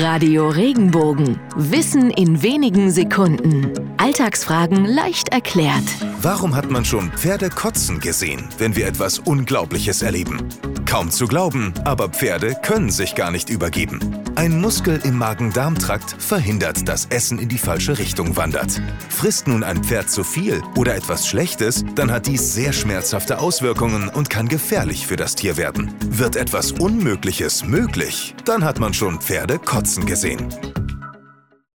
Radio Regenbogen. Wissen in wenigen Sekunden. Alltagsfragen leicht erklärt. Warum hat man schon Pferde kotzen gesehen, wenn wir etwas Unglaubliches erleben? Kaum zu glauben, aber Pferde können sich gar nicht übergeben. Ein Muskel im Magen-Darm-Trakt verhindert, dass Essen in die falsche Richtung wandert. Frisst nun ein Pferd zu viel oder etwas Schlechtes, dann hat dies sehr schmerzhafte Auswirkungen und kann gefährlich für das Tier werden. Wird etwas Unmögliches möglich, dann hat man schon Pferde kotzen gesehen.